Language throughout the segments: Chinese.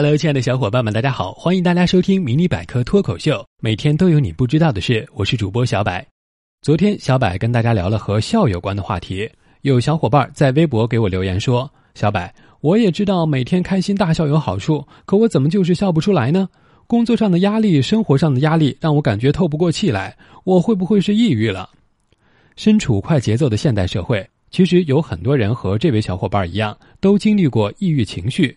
Hello，亲爱的小伙伴们，大家好！欢迎大家收听《迷你百科脱口秀》，每天都有你不知道的事。我是主播小柏。昨天，小柏跟大家聊了和笑有关的话题。有小伙伴在微博给我留言说：“小柏，我也知道每天开心大笑有好处，可我怎么就是笑不出来呢？工作上的压力、生活上的压力让我感觉透不过气来，我会不会是抑郁了？”身处快节奏的现代社会，其实有很多人和这位小伙伴一样，都经历过抑郁情绪。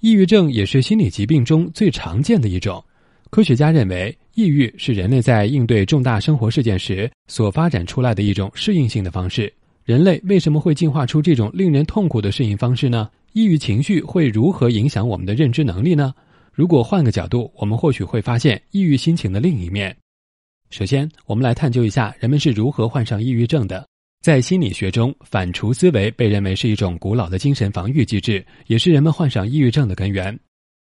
抑郁症也是心理疾病中最常见的一种。科学家认为，抑郁是人类在应对重大生活事件时所发展出来的一种适应性的方式。人类为什么会进化出这种令人痛苦的适应方式呢？抑郁情绪会如何影响我们的认知能力呢？如果换个角度，我们或许会发现抑郁心情的另一面。首先，我们来探究一下人们是如何患上抑郁症的。在心理学中，反刍思维被认为是一种古老的精神防御机制，也是人们患上抑郁症的根源。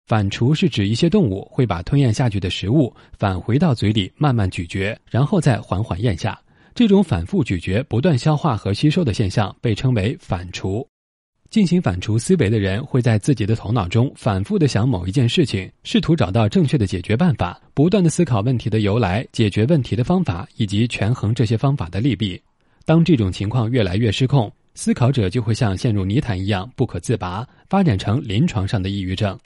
反刍是指一些动物会把吞咽下去的食物返回到嘴里慢慢咀嚼，然后再缓缓咽下。这种反复咀嚼、不断消化和吸收的现象被称为反刍。进行反刍思维的人会在自己的头脑中反复的想某一件事情，试图找到正确的解决办法，不断的思考问题的由来、解决问题的方法以及权衡这些方法的利弊。当这种情况越来越失控，思考者就会像陷入泥潭一样不可自拔，发展成临床上的抑郁症。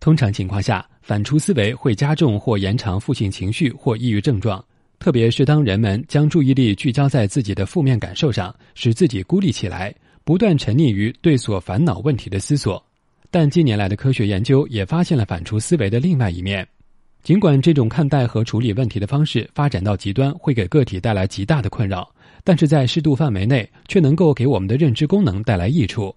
通常情况下，反刍思维会加重或延长负性情绪或抑郁症状，特别是当人们将注意力聚焦在自己的负面感受上，使自己孤立起来，不断沉溺于对所烦恼问题的思索。但近年来的科学研究也发现了反刍思维的另外一面。尽管这种看待和处理问题的方式发展到极端，会给个体带来极大的困扰，但是在适度范围内，却能够给我们的认知功能带来益处。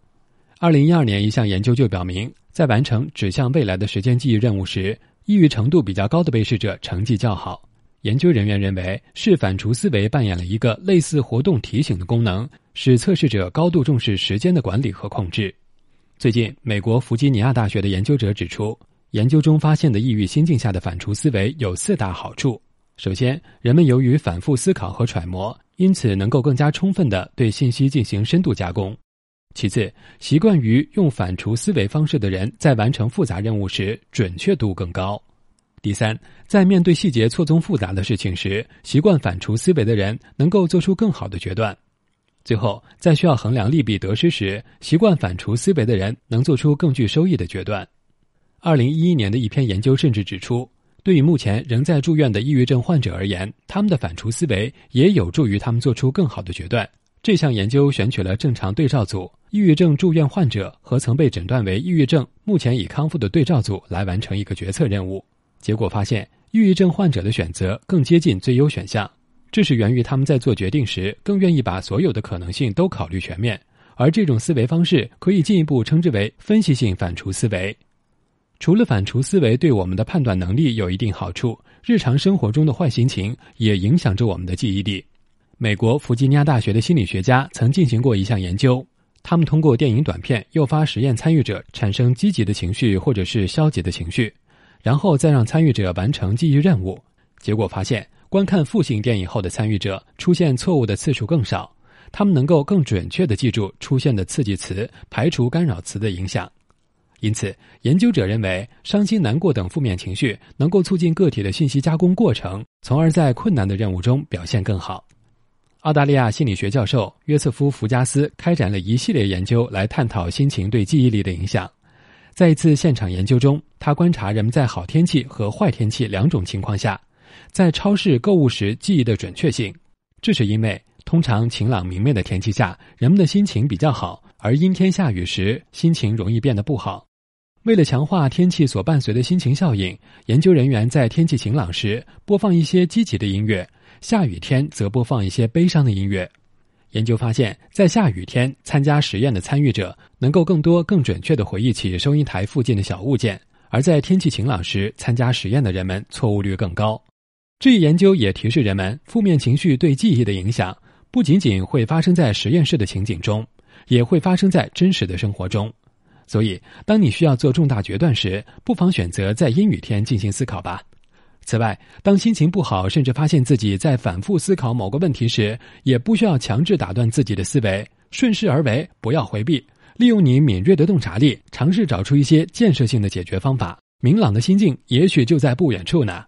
二零一二年，一项研究就表明，在完成指向未来的时间记忆任务时，抑郁程度比较高的被试者成绩较好。研究人员认为，是反刍思维扮演了一个类似活动提醒的功能，使测试者高度重视时间的管理和控制。最近，美国弗吉尼亚大学的研究者指出。研究中发现的抑郁心境下的反刍思维有四大好处：首先，人们由于反复思考和揣摩，因此能够更加充分地对信息进行深度加工；其次，习惯于用反刍思维方式的人在完成复杂任务时准确度更高；第三，在面对细节错综复杂的事情时，习惯反刍思维的人能够做出更好的决断；最后，在需要衡量利弊得失时，习惯反刍思维的人能做出更具收益的决断。二零一一年的一篇研究甚至指出，对于目前仍在住院的抑郁症患者而言，他们的反刍思维也有助于他们做出更好的决断。这项研究选取了正常对照组、抑郁症住院患者和曾被诊断为抑郁症、目前已康复的对照组来完成一个决策任务。结果发现，抑郁症患者的选择更接近最优选项，这是源于他们在做决定时更愿意把所有的可能性都考虑全面。而这种思维方式可以进一步称之为分析性反刍思维。除了反刍思维对我们的判断能力有一定好处，日常生活中的坏心情也影响着我们的记忆力。美国弗吉尼亚大学的心理学家曾进行过一项研究，他们通过电影短片诱发实验参与者产生积极的情绪或者是消极的情绪，然后再让参与者完成记忆任务。结果发现，观看负性电影后的参与者出现错误的次数更少，他们能够更准确地记住出现的刺激词，排除干扰词的影响。因此，研究者认为，伤心、难过等负面情绪能够促进个体的信息加工过程，从而在困难的任务中表现更好。澳大利亚心理学教授约瑟夫·福加斯开展了一系列研究来探讨心情对记忆力的影响。在一次现场研究中，他观察人们在好天气和坏天气两种情况下，在超市购物时记忆的准确性。这是因为，通常晴朗明媚的天气下，人们的心情比较好，而阴天下雨时，心情容易变得不好。为了强化天气所伴随的心情效应，研究人员在天气晴朗时播放一些积极的音乐，下雨天则播放一些悲伤的音乐。研究发现，在下雨天参加实验的参与者能够更多、更准确地回忆起收银台附近的小物件，而在天气晴朗时参加实验的人们错误率更高。这一研究也提示人们，负面情绪对记忆的影响不仅仅会发生在实验室的情景中，也会发生在真实的生活中。所以，当你需要做重大决断时，不妨选择在阴雨天进行思考吧。此外，当心情不好，甚至发现自己在反复思考某个问题时，也不需要强制打断自己的思维，顺势而为，不要回避，利用你敏锐的洞察力，尝试找出一些建设性的解决方法。明朗的心境，也许就在不远处呢。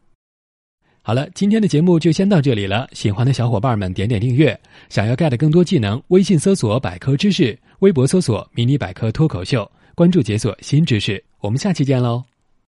好了，今天的节目就先到这里了。喜欢的小伙伴们点点订阅。想要 get 更多技能，微信搜索百科知识，微博搜索迷你百科脱口秀，关注解锁新知识。我们下期见喽。